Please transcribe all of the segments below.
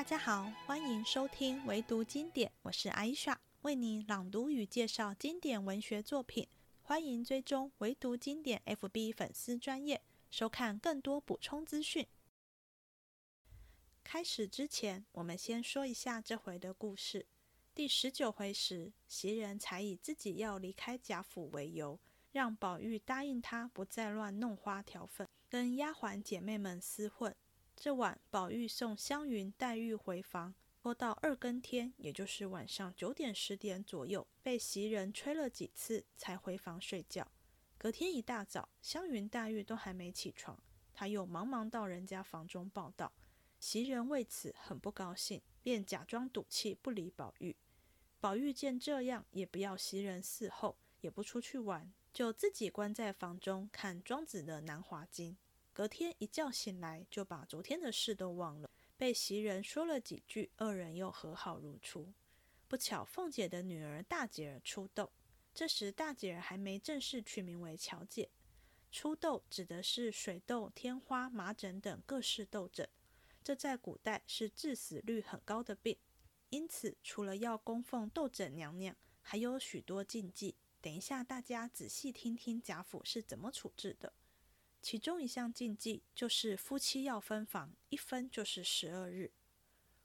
大家好，欢迎收听唯读经典，我是艾莎，为你朗读与介绍经典文学作品。欢迎追踪唯读经典 FB 粉丝专业，收看更多补充资讯。开始之前，我们先说一下这回的故事。第十九回时，袭人才以自己要离开贾府为由，让宝玉答应他不再乱弄花挑粉，跟丫鬟姐妹们厮混。这晚，宝玉送湘云、黛玉回房，拖到二更天，也就是晚上九点、十点左右，被袭人催了几次，才回房睡觉。隔天一大早，湘云、黛玉都还没起床，他又忙忙到人家房中报道。袭人为此很不高兴，便假装赌气不理宝玉。宝玉见这样，也不要袭人伺候，也不出去玩，就自己关在房中看庄子的《南华经》。隔天一觉醒来，就把昨天的事都忘了。被袭人说了几句，二人又和好如初。不巧，凤姐的女儿大姐儿出痘，这时大姐儿还没正式取名为巧姐。出痘指的是水痘、天花、麻疹等各式痘疹，这在古代是致死率很高的病。因此，除了要供奉痘疹娘娘，还有许多禁忌。等一下，大家仔细听听贾府是怎么处置的。其中一项禁忌就是夫妻要分房，一分就是十二日。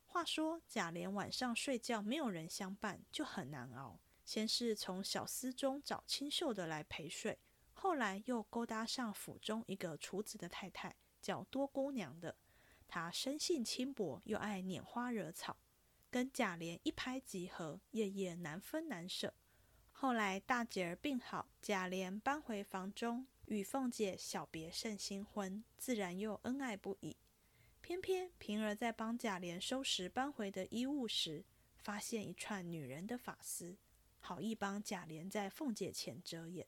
话说贾琏晚上睡觉没有人相伴，就很难熬。先是从小厮中找清秀的来陪睡，后来又勾搭上府中一个厨子的太太，叫多姑娘的。她生性轻薄，又爱拈花惹草，跟贾琏一拍即合，夜夜难分难舍。后来大姐儿病好，贾琏搬回房中。与凤姐小别胜新婚，自然又恩爱不已。偏偏平儿在帮贾琏收拾搬回的衣物时，发现一串女人的发丝，好意帮贾琏在凤姐前遮掩。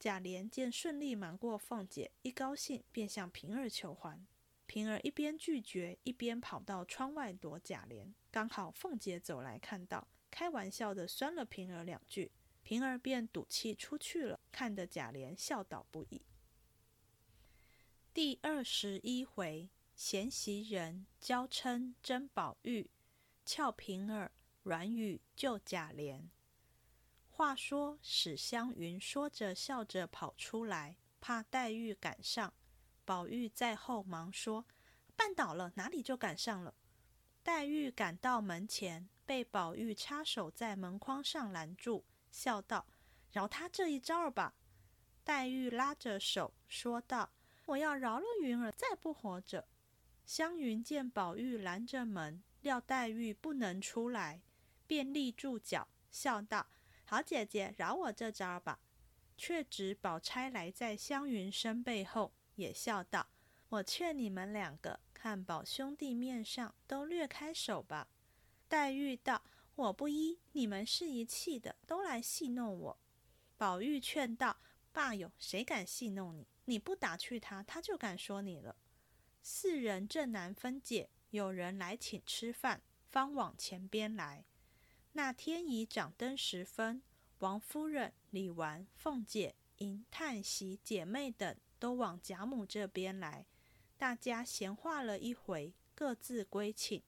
贾琏见顺利瞒过凤姐，一高兴便向平儿求欢。平儿一边拒绝，一边跑到窗外躲贾琏。刚好凤姐走来看到，开玩笑的酸了平儿两句。平儿便赌气出去了，看得贾琏笑倒不已。第二十一回，贤袭人娇嗔争宝玉，俏平儿软语救贾琏。话说史湘云说着笑着跑出来，怕黛玉赶上，宝玉在后忙说：“绊倒了，哪里就赶上了？”黛玉赶到门前，被宝玉插手在门框上拦住。笑道：“饶他这一招儿吧。”黛玉拉着手说道：“我要饶了云儿，再不活着。”湘云见宝玉拦着门，料黛玉不能出来，便立住脚，笑道：“好姐姐，饶我这招儿吧。”却指宝钗来在湘云身背后，也笑道：“我劝你们两个，看宝兄弟面上，都略开手吧。”黛玉道。我不依，你们是一气的，都来戏弄我。宝玉劝道：“爸有谁敢戏弄你？你不打趣他，他就敢说你了。”四人正难分解，有人来请吃饭，方往前边来。那天已掌灯时分，王夫人、李纨、凤姐、迎、叹息姐妹等都往贾母这边来，大家闲话了一回，各自归寝。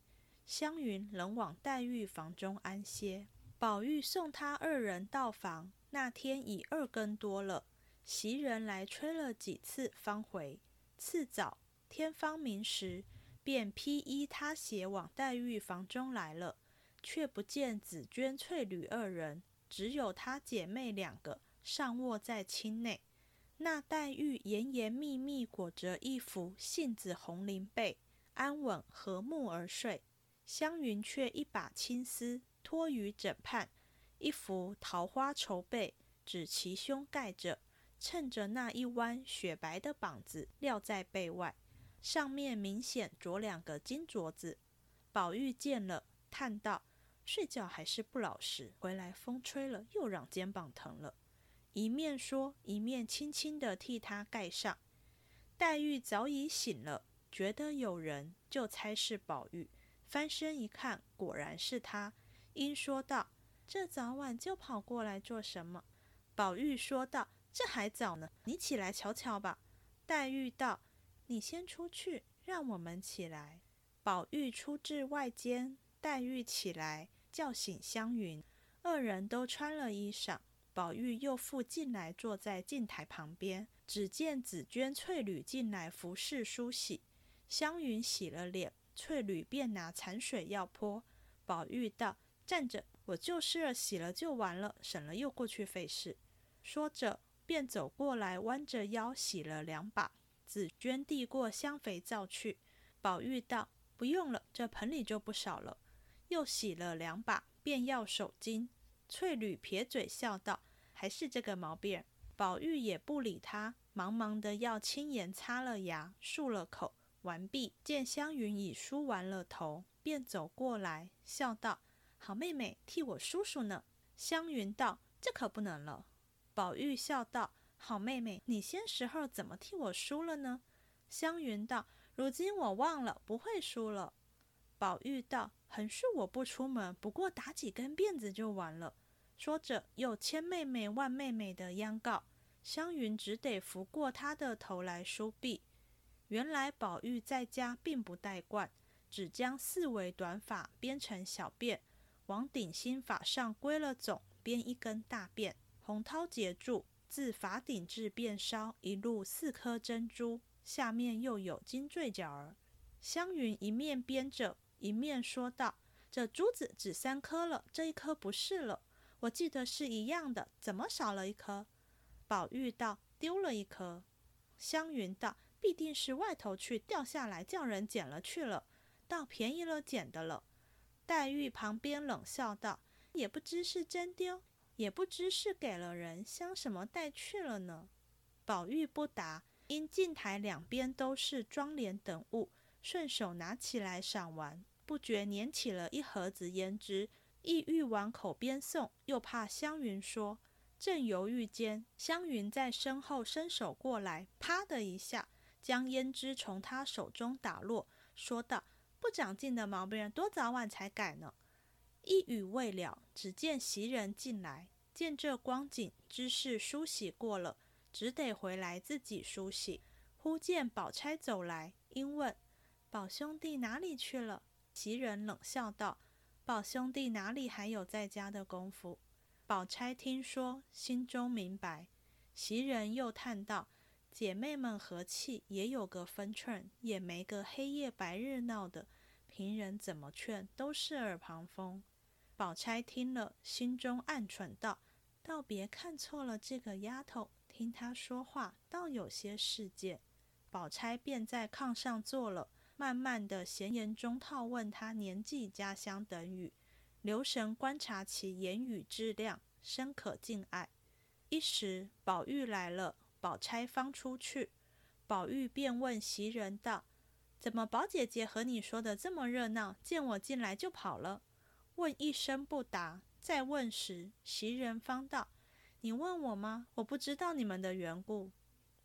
湘云仍往黛玉房中安歇，宝玉送他二人到房。那天已二更多了，袭人来催了几次方回。次早天方明时，便披衣他鞋往黛玉房中来了，却不见紫鹃、翠缕二人，只有她姐妹两个尚卧在厅内。那黛玉严严密密裹着一幅杏子红绫被，安稳和睦而睡。湘云却一把青丝托于枕畔，一幅桃花绸被指其胸盖着，衬着那一弯雪白的膀子撂在被外，上面明显着两个金镯子。宝玉见了，叹道：“睡觉还是不老实，回来风吹了又让肩膀疼了。”一面说，一面轻轻地替他盖上。黛玉早已醒了，觉得有人，就猜是宝玉。翻身一看，果然是他，因说道：“这早晚就跑过来做什么？”宝玉说道：“这还早呢，你起来瞧瞧吧。”黛玉道：“你先出去，让我们起来。”宝玉出至外间，黛玉起来叫醒湘云，二人都穿了衣裳。宝玉又复进来，坐在镜台旁边。只见紫鹃、翠缕进来服侍梳洗。湘云洗了脸，翠缕便拿残水要泼。宝玉道：“站着，我就是，洗了就完了，省了又过去费事。”说着，便走过来，弯着腰洗了两把。紫鹃递过香肥皂去。宝玉道：“不用了，这盆里就不少了。”又洗了两把，便要手巾。翠缕撇嘴笑道：“还是这个毛病。”宝玉也不理他，忙忙的要轻言擦了牙，漱了口。完毕，见湘云已梳完了头，便走过来，笑道：“好妹妹，替我梳梳呢。”湘云道：“这可不能了。”宝玉笑道：“好妹妹，你先时候怎么替我梳了呢？”湘云道：“如今我忘了，不会梳了。”宝玉道：“横竖我不出门，不过打几根辫子就完了。”说着，又千妹妹万妹妹的央告，湘云只得扶过他的头来梳篦。原来宝玉在家并不戴冠，只将四围短发编成小辫，往顶心法上归了总，编一根大辫，红绦结住，自法顶至辫梢一路四颗珍珠，下面又有金坠角儿。湘云一面编着，一面说道：“这珠子只三颗了，这一颗不是了。”我记得是一样的，怎么少了一颗？宝玉道：“丢了一颗。”湘云道：“必定是外头去掉下来，叫人捡了去了，倒便宜了捡的了。”黛玉旁边冷笑道：“也不知是真丢，也不知是给了人相什么带去了呢。”宝玉不答，因镜台两边都是妆奁等物，顺手拿起来赏玩，不觉捻起了一盒子胭脂。意欲往口边送，又怕湘云说，正犹豫间，湘云在身后伸手过来，啪的一下，将胭脂从他手中打落，说道：“不长进的毛病，多早晚才改呢？”一语未了，只见袭人进来，见这光景，知是梳洗过了，只得回来自己梳洗。忽见宝钗走来，因问：“宝兄弟哪里去了？”袭人冷笑道。宝兄弟哪里还有在家的功夫？宝钗听说，心中明白。袭人又叹道：“姐妹们和气，也有个分寸，也没个黑夜白日闹的。平人怎么劝，都是耳旁风。”宝钗听了，心中暗忖道：“倒别看错了这个丫头，听她说话，倒有些世界。”宝钗便在炕上坐了。慢慢的，闲言中套问她年纪、家乡等语，留神观察其言语质量，深可敬爱。一时，宝玉来了，宝钗方出去，宝玉便问袭人道：“怎么宝姐姐和你说的这么热闹？见我进来就跑了？”问一声不答，再问时，袭人方道：“你问我吗？我不知道你们的缘故。”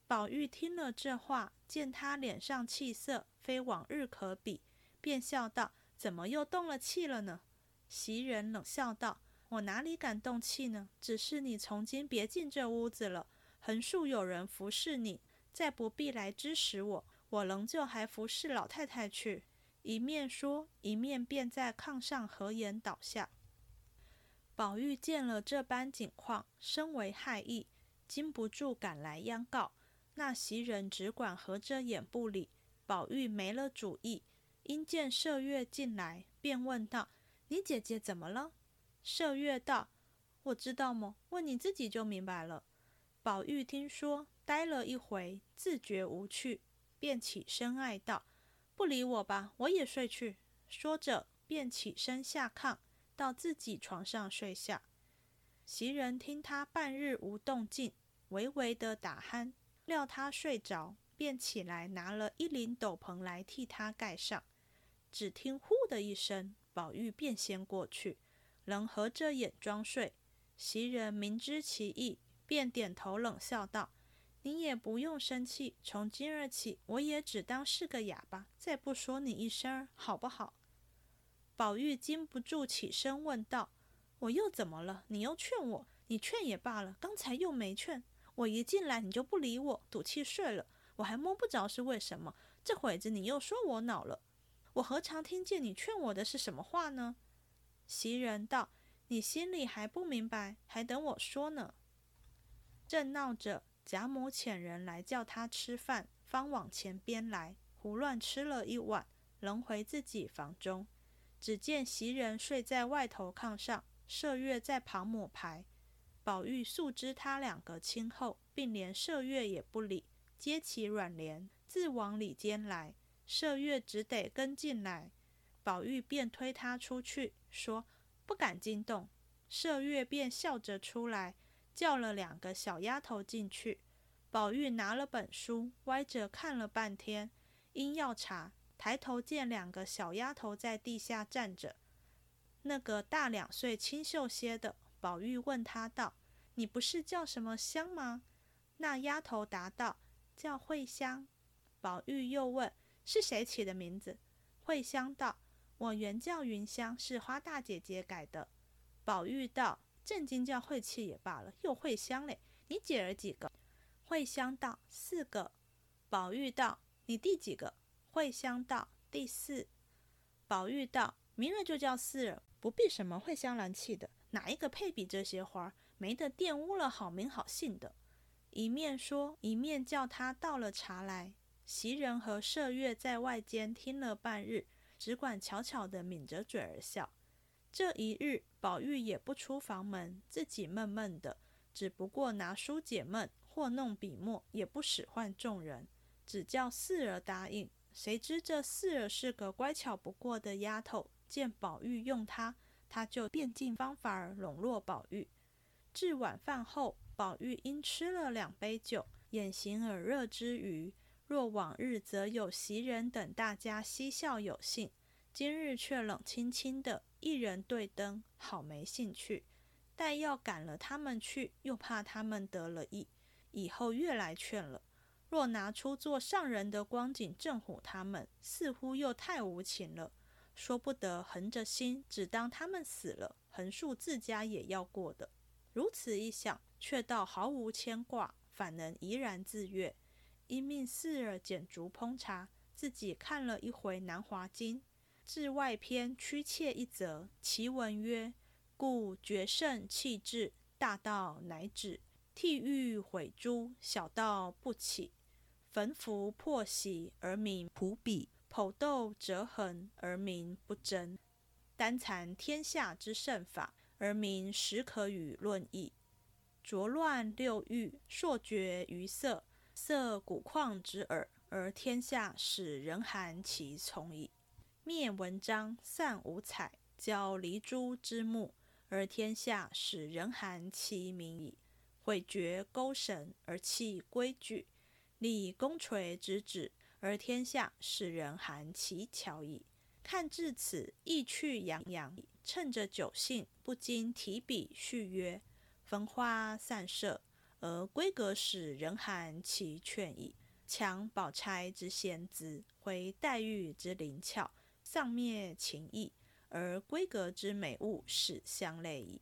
宝玉听了这话，见他脸上气色非往日可比，便笑道：“怎么又动了气了呢？”袭人冷笑道：“我哪里敢动气呢？只是你从今别进这屋子了，横竖有人服侍你，再不必来支使我，我仍旧还服侍老太太去。”一面说，一面便在炕上合眼倒下。宝玉见了这般景况，深为害意，禁不住赶来央告。那袭人只管合着眼不理，宝玉没了主意。因见麝月进来，便问道：“你姐姐怎么了？”麝月道：“我知道么？问你自己就明白了。”宝玉听说，呆了一回，自觉无趣，便起身爱道：“不理我吧，我也睡去。”说着，便起身下炕，到自己床上睡下。袭人听他半日无动静，微微的打鼾。料他睡着，便起来拿了一领斗篷来替他盖上。只听“呼”的一声，宝玉便先过去，仍合着眼装睡。袭人明知其意，便点头冷笑道：“你也不用生气，从今儿起，我也只当是个哑巴，再不说你一声，好不好？”宝玉禁不住起身问道：“我又怎么了？你又劝我？你劝也罢了，刚才又没劝。”我一进来你就不理我，赌气睡了，我还摸不着是为什么。这会子你又说我恼了，我何尝听见你劝我的是什么话呢？”袭人道：“你心里还不明白，还等我说呢。”正闹着，贾母遣人来叫他吃饭，方往前边来，胡乱吃了一碗，仍回自己房中。只见袭人睡在外头炕上，麝月在旁抹牌。宝玉素知他两个亲厚，并连麝月也不理，接起软帘，自往里间来。麝月只得跟进来，宝玉便推他出去，说不敢惊动。麝月便笑着出来，叫了两个小丫头进去。宝玉拿了本书，歪着看了半天，因要查。抬头见两个小丫头在地下站着，那个大两岁、清秀些的，宝玉问她道：“你不是叫什么香吗？”那丫头答道：“叫慧香。”宝玉又问：“是谁起的名字？”慧香道：“我原叫云香，是花大姐姐改的。”宝玉道：“正经叫晦气也罢了，又会香嘞。你姐儿几个？”慧香道：“四个。”宝玉道：“你第几个？”慧香道：“第四。”宝玉道：“明儿就叫四儿，不必什么慧香兰气的，哪一个配比这些花？没得玷污了好名好姓的。”一面说，一面叫他倒了茶来。袭人和麝月在外间听了半日，只管悄悄地抿着嘴儿笑。这一日，宝玉也不出房门，自己闷闷的，只不过拿书解闷，或弄笔墨，也不使唤众人，只叫四儿答应。谁知这四儿是个乖巧不过的丫头，见宝玉用她，她就变尽方法儿笼络宝玉。至晚饭后，宝玉因吃了两杯酒，眼行耳热之余，若往日则有袭人等大家嬉笑有兴，今日却冷清清的，一人对灯，好没兴趣。待要赶了他们去，又怕他们得了意，以后越来劝了。若拿出做上人的光景正唬他们，似乎又太无情了。说不得横着心，只当他们死了，横竖自家也要过的。如此一想，却倒毫无牵挂，反能怡然自悦。因命四儿捡竹烹茶，自己看了一回《南华经》，至外篇曲切一则，其文曰：“故绝圣弃智，大道乃止。”替欲毁诸，小道不起；焚符破玺而名朴笔，剖斗折痕而名不争；单残天下之圣法，而名实可与论议；浊乱六欲，烁绝于色，色古旷之耳，而天下使人寒其从矣；灭文章，散五彩，交离珠之目，而天下使人寒其名矣。毁绝勾绳而弃规矩，立功垂之旨，而天下使人寒其巧矣。看至此，意趣洋洋，趁着酒兴，不禁提笔续曰：“焚花散射，而闺阁使人寒其劝矣。强宝钗之仙姿，回黛玉之灵巧，丧灭情意，而闺阁之美物使相类矣。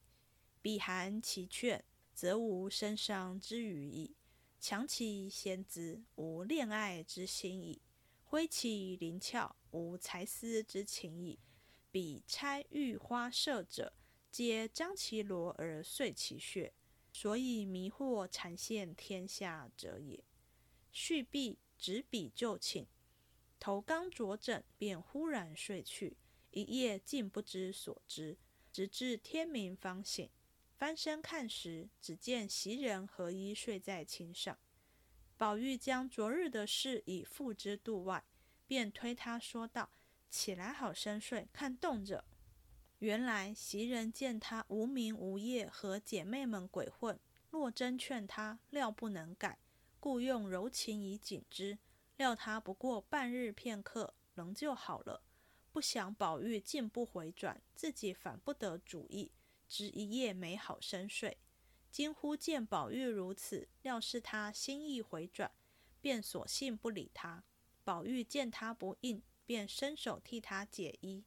彼含其劝。”则无身伤之余矣。强其先姿，无恋爱之心矣；挥其灵巧，无才思之情矣。彼钗玉花射者，皆张其罗而碎其血，所以迷惑缠陷天下者也。续毕，执笔就寝，头刚着枕，便忽然睡去，一夜竟不知所知，直至天明方醒。翻身看时，只见袭人和衣睡在衾上。宝玉将昨日的事已付之度外，便推他说道：“起来，好生睡，看冻着。”原来袭人见他无名无业，和姐妹们鬼混，若真劝他，料不能改，故用柔情以警之。料他不过半日片刻，仍旧好了。不想宝玉竟不回转，自己反不得主意。只一夜没好生睡，今忽见宝玉如此，料是他心意回转，便索性不理他。宝玉见他不应，便伸手替他解衣。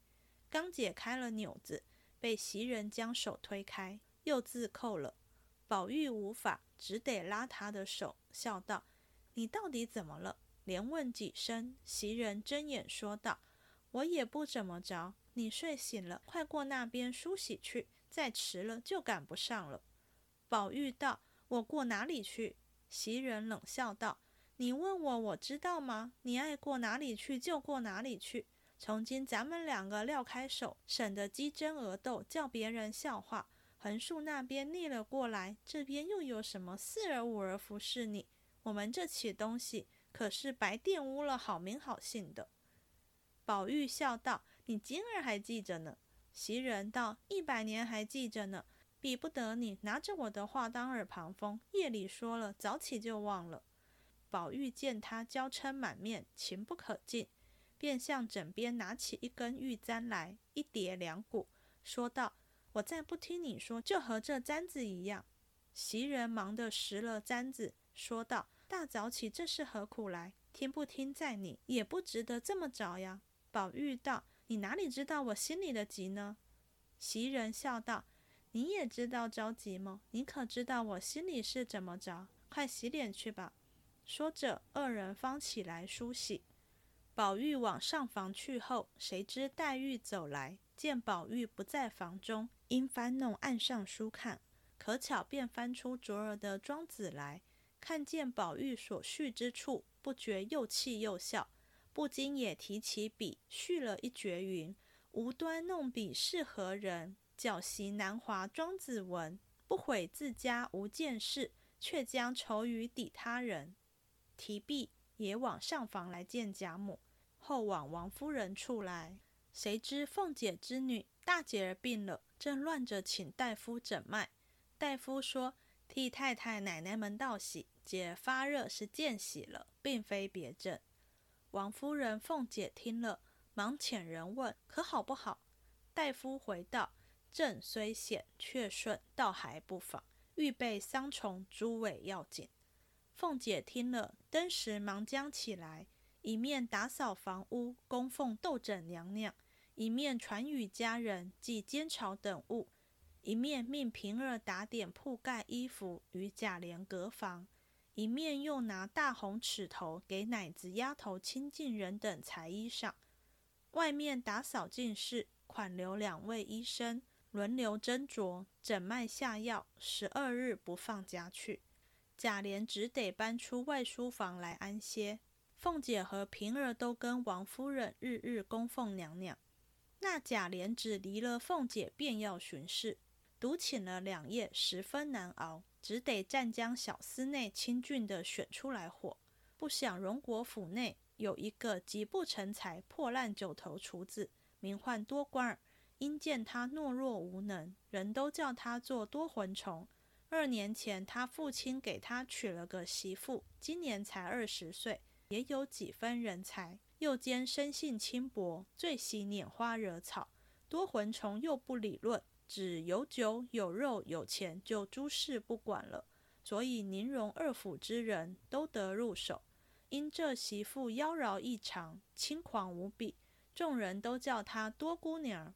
刚解开了纽子，被袭人将手推开，又自扣了。宝玉无法，只得拉他的手，笑道：“你到底怎么了？”连问几声，袭人睁眼说道：“我也不怎么着。你睡醒了，快过那边梳洗去，再迟了就赶不上了。”宝玉道：“我过哪里去？”袭人冷笑道：“你问我，我知道吗？你爱过哪里去就过哪里去。从今咱们两个撂开手，省得鸡争鹅斗，叫别人笑话。横竖那边逆了过来，这边又有什么四儿五儿服侍你？我们这起东西可是白玷污了好名好姓的。”宝玉笑道：“你今儿还记着呢。”袭人道：“一百年还记着呢。”比不得你拿着我的话当耳旁风，夜里说了，早起就忘了。宝玉见他娇嗔满面，情不可禁，便向枕边拿起一根玉簪来，一叠两股，说道：“我再不听你说，就和这簪子一样。”袭人忙的拾了簪子，说道：“大早起这是何苦来？听不听在你，也不值得这么着呀。”宝玉道：“你哪里知道我心里的急呢？”袭人笑道。你也知道着急吗？你可知道我心里是怎么着？快洗脸去吧。说着，二人方起来梳洗。宝玉往上房去后，谁知黛玉走来，见宝玉不在房中，因翻弄案上书看，可巧便翻出昨儿的庄子来，看见宝玉所叙之处，不觉又气又笑，不禁也提起笔，续了一绝云：“无端弄笔是何人？”搅席南华庄子文，不悔自家无见识，却将愁于抵他人。提笔，也往上房来见贾母，后往王夫人处来。谁知凤姐之女大姐儿病了，正乱着请大夫诊脉。大夫说：“替太太奶奶们道喜，姐发热是见喜了，并非别症。”王夫人、凤姐听了，忙遣人问：“可好不好？”大夫回道。症虽险，却顺，倒还不妨。预备桑虫、诸尾要紧。凤姐听了，登时忙将起来，一面打扫房屋，供奉斗枕娘娘；一面传与家人，即煎炒等物；一面命平儿打点铺盖衣服，与贾琏隔房；一面又拿大红尺头给奶子、丫头、亲近人等裁衣裳。外面打扫净事，款留两位医生。轮流斟酌诊脉下药，十二日不放家去。贾琏只得搬出外书房来安歇。凤姐和平儿都跟王夫人日日供奉娘娘。那贾琏只离了凤姐，便要巡视，独请了两夜，十分难熬，只得暂将小厮内清俊的选出来火。不想荣国府内有一个极不成才、破烂九头厨子，名唤多官儿。因见他懦弱无能，人都叫他做多魂虫。二年前，他父亲给他娶了个媳妇，今年才二十岁，也有几分人才，又兼生性轻薄，最喜拈花惹草。多魂虫又不理论，只有酒有肉有钱，就诸事不管了。所以宁荣二府之人都得入手。因这媳妇妖娆异常，轻狂无比，众人都叫她多姑娘。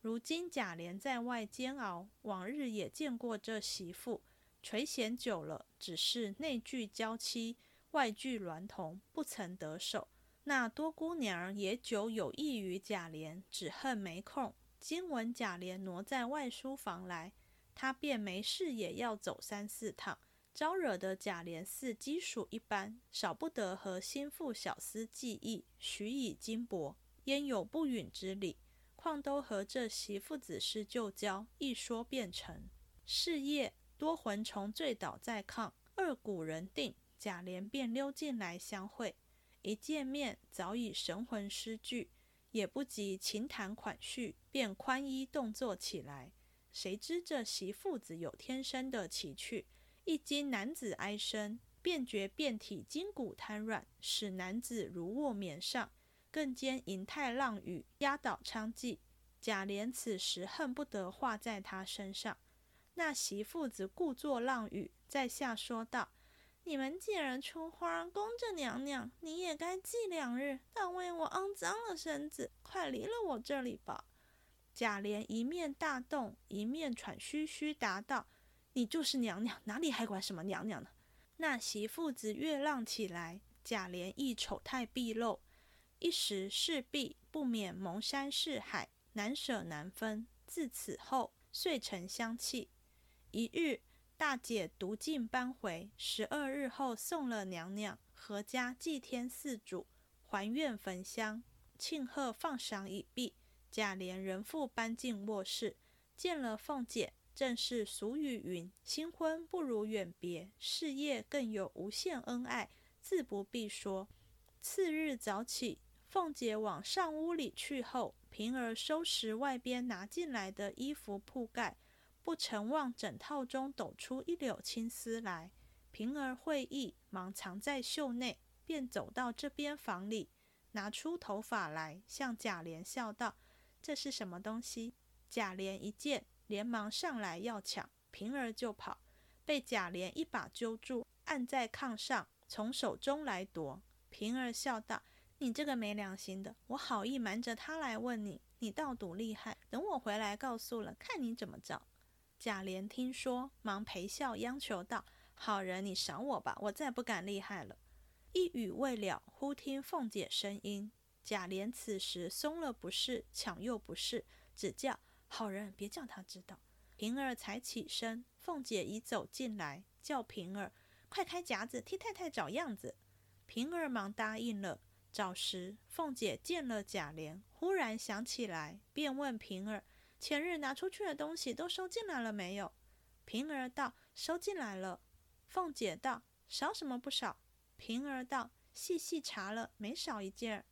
如今贾琏在外煎熬，往日也见过这媳妇，垂涎久了，只是内具娇妻，外具娈童，不曾得手。那多姑娘也久有意于贾琏，只恨没空。今闻贾琏挪在外书房来，他便没事也要走三四趟，招惹得贾琏似鸡鼠一般，少不得和心腹小厮计议，许以金帛，焉有不允之理？况都和这媳妇子是旧交，一说便成。是夜多魂虫醉倒在炕，二鼓人定，贾琏便溜进来相会。一见面，早已神魂失据，也不及情谈款叙，便宽衣动作起来。谁知这媳妇子有天生的奇趣，一经男子哀声，便觉遍体筋骨瘫软，使男子如卧绵上。更兼银泰浪语压倒娼妓，贾琏此时恨不得画在他身上。那媳妇子故作浪语，在下说道：“你们既然出花供着娘娘，你也该祭两日，但为我肮脏了身子，快离了我这里吧。”贾琏一面大动，一面喘吁吁答道：“你就是娘娘，哪里还管什么娘娘呢？”那媳妇子越浪起来，贾琏亦丑态毕露。一时势必不免蒙山是海，难舍难分。自此后，遂成相弃。一日，大姐独进搬回，十二日后送了娘娘，阖家祭天四主，还愿焚香，庆贺放赏已毕。贾琏仍复搬进卧室，见了凤姐，正是俗语云：“新婚不如远别，事业更有无限恩爱，自不必说。”次日早起。凤姐往上屋里去后，平儿收拾外边拿进来的衣服铺盖，不曾望枕套中抖出一绺青丝来。平儿会意，忙藏在袖内，便走到这边房里，拿出头发来，向贾琏笑道：“这是什么东西？”贾琏一见，连忙上来要抢，平儿就跑，被贾琏一把揪住，按在炕上，从手中来夺。平儿笑道。你这个没良心的！我好意瞒着他来问你，你倒赌厉害。等我回来告诉了，看你怎么着。贾琏听说，忙陪笑央求道：“好人，你赏我吧，我再不敢厉害了。”一语未了，忽听凤姐声音。贾琏此时松了不是，抢又不是，只叫：“好人，别叫他知道。”平儿才起身，凤姐已走进来，叫平儿快开夹子，替太太找样子。平儿忙答应了。早时，凤姐见了贾琏，忽然想起来，便问平儿：“前日拿出去的东西都收进来了没有？”平儿道：“收进来了。”凤姐道：“少什么不少？”平儿道：“细细查了，没少一件。”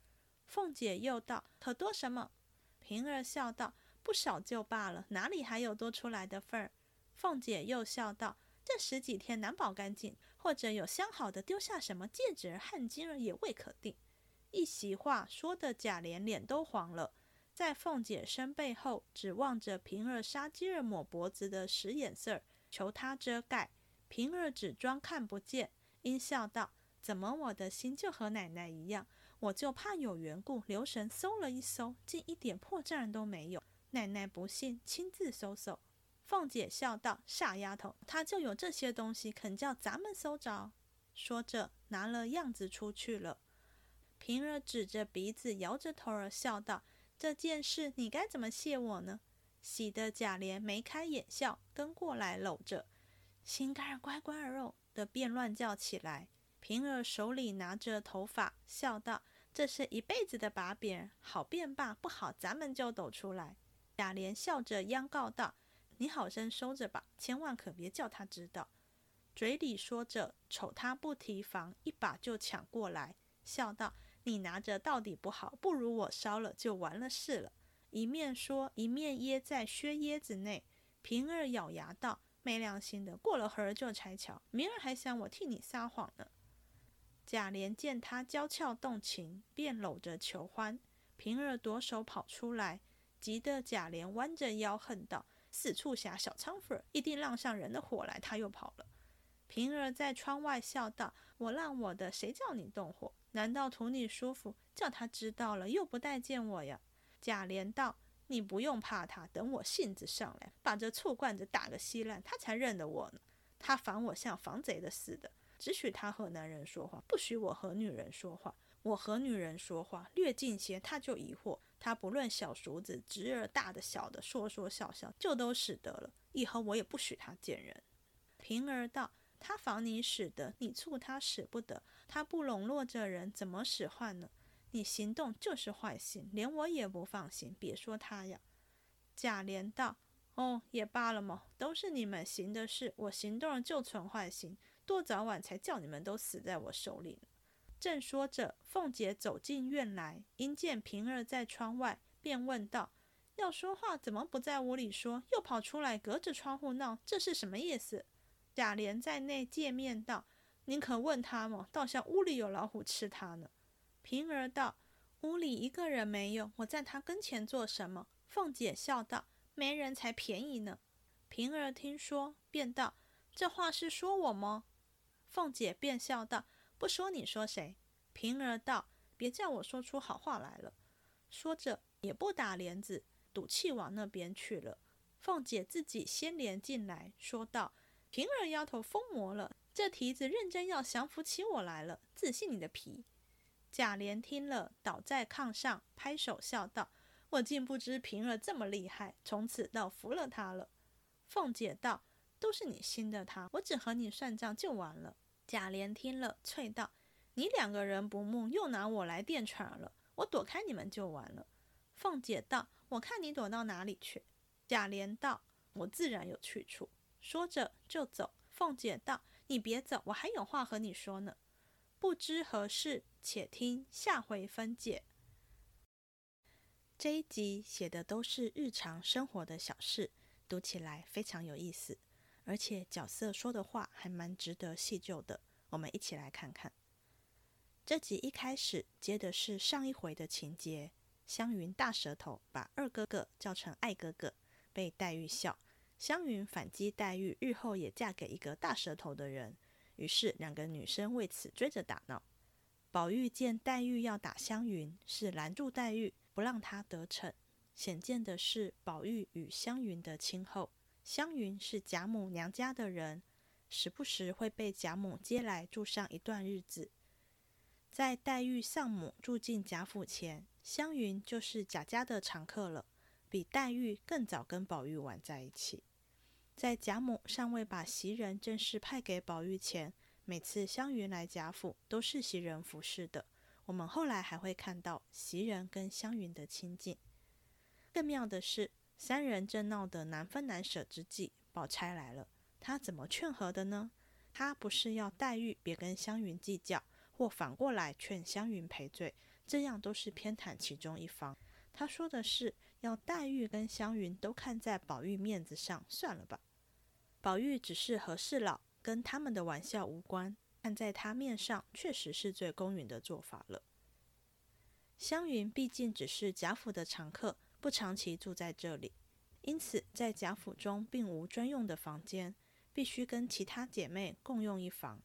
凤姐又道：“可多什么？”平儿笑道：“不少就罢了，哪里还有多出来的份儿？”凤姐又笑道：“这十几天难保干净，或者有相好的丢下什么戒指、汗巾儿，也未可定。”一席话说的贾琏脸都黄了，在凤姐身背后指望着平儿杀鸡儿抹脖子的使眼色，求他遮盖。平儿只装看不见，阴笑道：“怎么我的心就和奶奶一样？我就怕有缘故，留神搜了一搜，竟一点破绽都没有。奶奶不信，亲自搜搜。”凤姐笑道：“傻丫头，她就有这些东西，肯叫咱们搜着？”说着，拿了样子出去了。平儿指着鼻子，摇着头儿笑道：“这件事你该怎么谢我呢？”喜得贾琏眉开眼笑，跟过来搂着，心肝儿乖乖儿哦的便乱叫起来。平儿手里拿着头发，笑道：“这是一辈子的把柄，好便罢，不好咱们就抖出来。”贾琏笑着央告道：“你好生收着吧，千万可别叫他知道。”嘴里说着，瞅他不提防，一把就抢过来，笑道。你拿着到底不好，不如我烧了就完了事了。一面说，一面掖在靴掖子内。平儿咬牙道：“没良心的，过了会儿就拆桥，明儿还想我替你撒谎呢。”贾琏见他娇俏动情，便搂着求欢。平儿夺手跑出来，急得贾琏弯着腰恨道：“四处下小娼妇，一定浪上人的火来。”他又跑了。平儿在窗外笑道：“我浪我的，谁叫你动火？”难道图你舒服，叫他知道了又不待见我呀？贾琏道：“你不用怕他，等我性子上来，把这醋罐子打个稀烂，他才认得我呢。他防我像防贼的似的，只许他和男人说话，不许我和女人说话。我和女人说话略近些，他就疑惑。他不论小叔子、侄儿、大的、小的，说说笑笑，就都使得了。以后我也不许他见人。”平儿道。他防你使得，你促他使不得。他不笼络这人，怎么使唤呢？你行动就是坏心，连我也不放心。别说他呀。贾琏道：“哦，也罢了嘛，都是你们行的事，我行动就存坏心，多早晚才叫你们都死在我手里呢。”正说着，凤姐走进院来，因见平儿在窗外，便问道：“要说话怎么不在屋里说，又跑出来隔着窗户闹？这是什么意思？”贾琏在内见面道：“您可问他么？倒像屋里有老虎吃他呢。”平儿道：“屋里一个人没有，我在他跟前做什么？”凤姐笑道：“没人才便宜呢。”平儿听说，便道：“这话是说我么？”凤姐便笑道：“不说你说谁？”平儿道：“别叫我说出好话来了。”说着也不打帘子，赌气往那边去了。凤姐自己先连进来，说道。平儿丫头疯魔了，这蹄子认真要降服起我来了，自信你的皮！贾琏听了，倒在炕上，拍手笑道：“我竟不知平儿这么厉害，从此倒服了她了。”凤姐道：“都是你兴的她，我只和你算账就完了。”贾琏听了，啐道：“你两个人不睦，又拿我来垫场了。我躲开你们就完了。”凤姐道：“我看你躲到哪里去？”贾琏道：“我自然有去处。”说着就走。凤姐道：“你别走，我还有话和你说呢。不知何事，且听下回分解。”这一集写的都是日常生活的小事，读起来非常有意思，而且角色说的话还蛮值得细究的。我们一起来看看。这集一开始接的是上一回的情节，湘云大舌头把二哥哥叫成爱哥哥，被黛玉笑。湘云反击黛玉，日后也嫁给一个大舌头的人，于是两个女生为此追着打闹。宝玉见黛玉要打湘云，是拦住黛玉，不让她得逞。显见的是宝玉与湘云的亲厚。湘云是贾母娘家的人，时不时会被贾母接来住上一段日子。在黛玉丧母住进贾府前，湘云就是贾家的常客了，比黛玉更早跟宝玉玩在一起。在贾母尚未把袭人正式派给宝玉前，每次湘云来贾府都是袭人服侍的。我们后来还会看到袭人跟湘云的亲近。更妙的是，三人正闹得难分难舍之际，宝钗来了。她怎么劝和的呢？她不是要黛玉别跟湘云计较，或反过来劝湘云赔罪，这样都是偏袒其中一方。她说的是。要黛玉跟湘云都看在宝玉面子上，算了吧。宝玉只是和事佬，跟他们的玩笑无关。看在他面上，确实是最公允的做法了。湘云毕竟只是贾府的常客，不长期住在这里，因此在贾府中并无专用的房间，必须跟其他姐妹共用一房。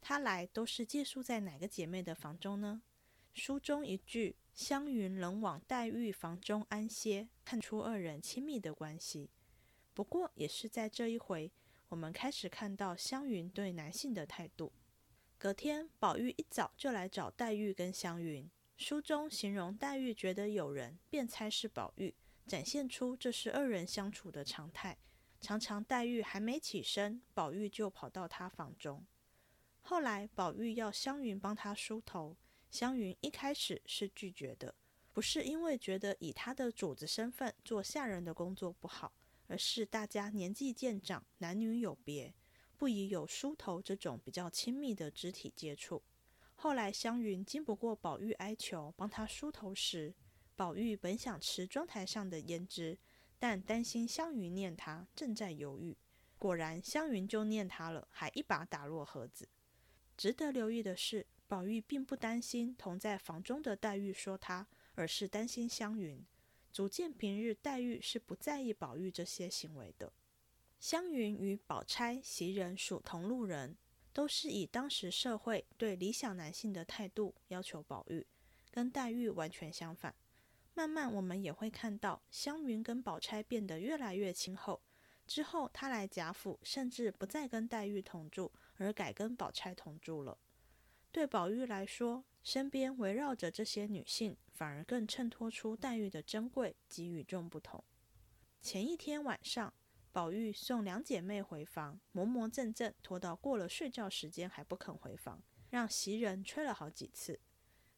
她来都是借宿在哪个姐妹的房中呢？书中一句。湘云仍往黛玉房中安歇，看出二人亲密的关系。不过，也是在这一回，我们开始看到湘云对男性的态度。隔天，宝玉一早就来找黛玉跟湘云。书中形容黛玉觉得有人，便猜是宝玉，展现出这是二人相处的常态。常常黛玉还没起身，宝玉就跑到她房中。后来，宝玉要湘云帮他梳头。湘云一开始是拒绝的，不是因为觉得以她的主子身份做下人的工作不好，而是大家年纪渐长，男女有别，不宜有梳头这种比较亲密的肢体接触。后来湘云经不过宝玉哀求，帮她梳头时，宝玉本想吃妆台上的胭脂，但担心湘云念他，正在犹豫。果然湘云就念他了，还一把打落盒子。值得留意的是。宝玉并不担心同在房中的黛玉说他，而是担心湘云。足见平日黛玉是不在意宝玉这些行为的。湘云与宝钗、袭人属同路人，都是以当时社会对理想男性的态度要求宝玉，跟黛玉完全相反。慢慢我们也会看到湘云跟宝钗变得越来越亲厚。之后她来贾府，甚至不再跟黛玉同住，而改跟宝钗同住了。对宝玉来说，身边围绕着这些女性，反而更衬托出黛玉的珍贵及与众不同。前一天晚上，宝玉送两姐妹回房，磨磨蹭蹭拖到过了睡觉时间还不肯回房，让袭人催了好几次。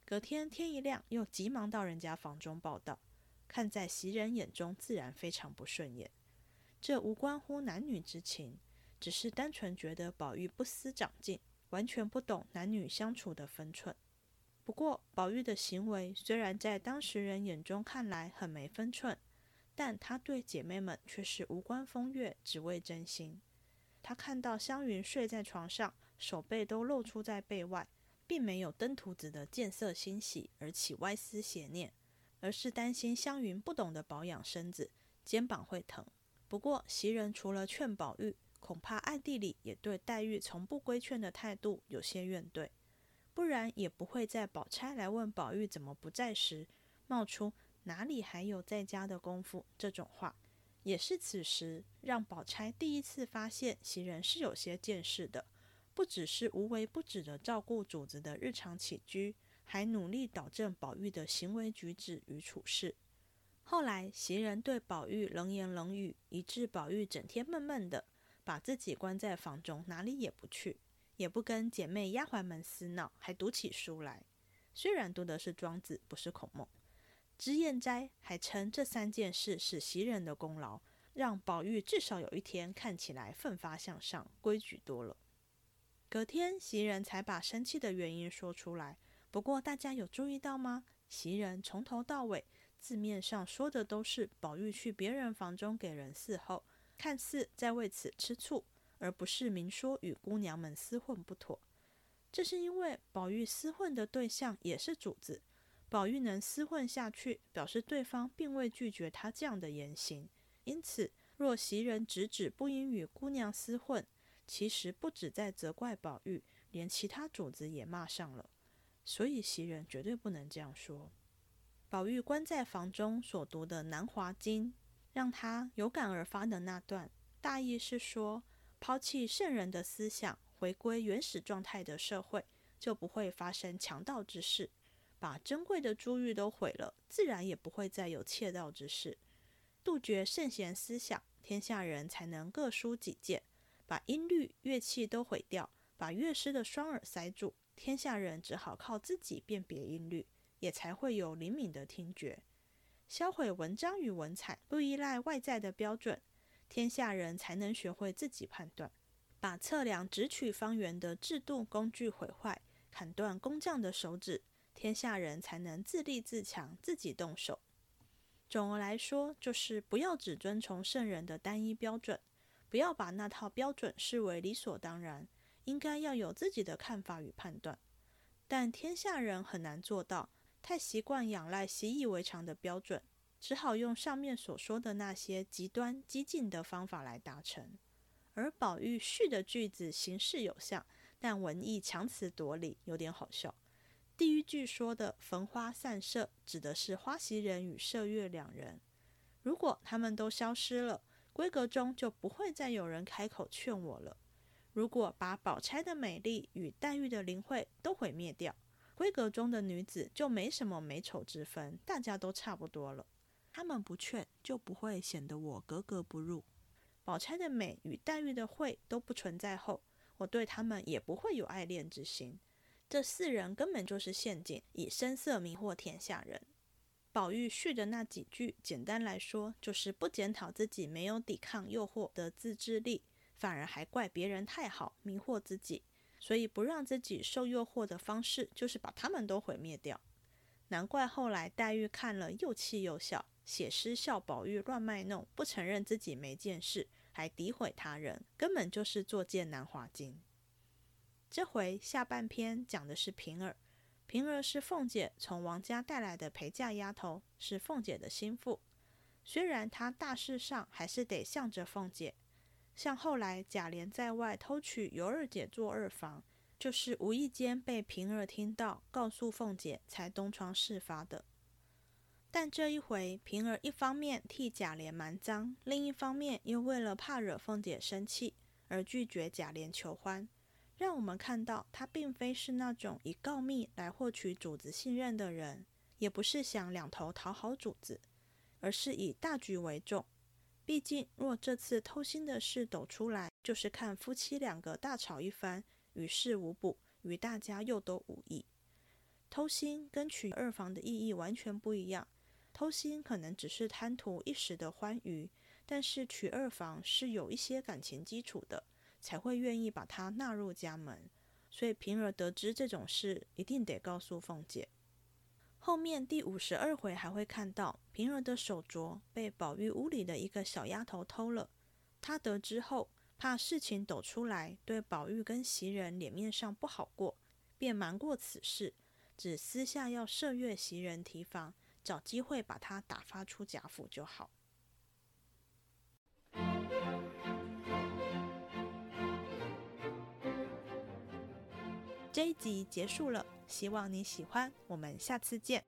隔天天一亮，又急忙到人家房中报道，看在袭人眼中，自然非常不顺眼。这无关乎男女之情，只是单纯觉得宝玉不思长进。完全不懂男女相处的分寸。不过，宝玉的行为虽然在当时人眼中看来很没分寸，但他对姐妹们却是无关风月，只为真心。他看到湘云睡在床上，手背都露出在背外，并没有登徒子的见色欣喜而起歪思邪念，而是担心湘云不懂得保养身子，肩膀会疼。不过，袭人除了劝宝玉。恐怕暗地里也对黛玉从不规劝的态度有些怨怼，不然也不会在宝钗来问宝玉怎么不在时，冒出哪里还有在家的功夫这种话。也是此时让宝钗第一次发现袭人是有些见识的，不只是无微不至的照顾主子的日常起居，还努力导正宝玉的行为举止与处事。后来袭人对宝玉冷言冷语，以致宝玉整天闷闷的，把自己关在房中，哪里也不去，也不跟姐妹丫鬟们厮闹，还读起书来。虽然读的是庄子，不是孔孟。脂砚斋还称这三件事是袭人的功劳，让宝玉至少有一天看起来奋发向上，规矩多了。隔天袭人才把生气的原因说出来。不过大家有注意到吗？袭人从头到尾。字面上说的都是宝玉去别人房中给人伺候，看似在为此吃醋，而不是明说与姑娘们厮混不妥。这是因为宝玉厮混的对象也是主子，宝玉能厮混下去，表示对方并未拒绝他这样的言行。因此，若袭人直指不应与姑娘厮混，其实不止在责怪宝玉，连其他主子也骂上了。所以袭人绝对不能这样说。宝玉关在房中所读的《南华经》，让他有感而发的那段，大意是说：抛弃圣人的思想，回归原始状态的社会，就不会发生强盗之事；把珍贵的珠玉都毁了，自然也不会再有窃盗之事。杜绝圣贤思想，天下人才能各抒己见；把音律乐器都毁掉，把乐师的双耳塞住，天下人只好靠自己辨别音律。也才会有灵敏的听觉，销毁文章与文采，不依赖外在的标准，天下人才能学会自己判断。把测量直取方圆的制度工具毁坏，砍断工匠的手指，天下人才能自立自强，自己动手。总的来说，就是不要只遵从圣人的单一标准，不要把那套标准视为理所当然，应该要有自己的看法与判断。但天下人很难做到。太习惯仰赖习以为常的标准，只好用上面所说的那些极端激进的方法来达成。而宝玉续的句子形式有像，但文意强词夺理，有点好笑。第一句说的“焚花散射”指的是花袭人与麝月两人。如果他们都消失了，闺阁中就不会再有人开口劝我了。如果把宝钗的美丽与黛玉的灵慧都毁灭掉，闺阁中的女子就没什么美丑之分，大家都差不多了。他们不劝，就不会显得我格格不入。宝钗的美与黛玉的慧都不存在后，我对他们也不会有爱恋之心。这四人根本就是陷阱，以声色迷惑天下人。宝玉续的那几句，简单来说，就是不检讨自己没有抵抗诱惑的自制力，反而还怪别人太好，迷惑自己。所以不让自己受诱惑的方式，就是把他们都毁灭掉。难怪后来黛玉看了又气又笑，写诗笑宝玉乱卖弄，不承认自己没见识，还诋毁他人，根本就是作践《南华经》。这回下半篇讲的是平儿，平儿是凤姐从王家带来的陪嫁丫头，是凤姐的心腹。虽然她大事上还是得向着凤姐。像后来贾琏在外偷娶尤二姐做二房，就是无意间被平儿听到，告诉凤姐，才东窗事发的。但这一回，平儿一方面替贾琏瞒赃，另一方面又为了怕惹凤姐生气，而拒绝贾琏求欢，让我们看到她并非是那种以告密来获取主子信任的人，也不是想两头讨好主子，而是以大局为重。毕竟，若这次偷腥的事抖出来，就是看夫妻两个大吵一番，于事无补，与大家又都无益。偷腥跟娶二房的意义完全不一样。偷腥可能只是贪图一时的欢愉，但是娶二房是有一些感情基础的，才会愿意把她纳入家门。所以平儿得知这种事，一定得告诉凤姐。后面第五十二回还会看到平儿的手镯被宝玉屋里的一个小丫头偷了。她得知后，怕事情抖出来，对宝玉跟袭人脸面上不好过，便瞒过此事，只私下要麝月袭人提防，找机会把她打发出贾府就好。这一集结束了。希望你喜欢，我们下次见。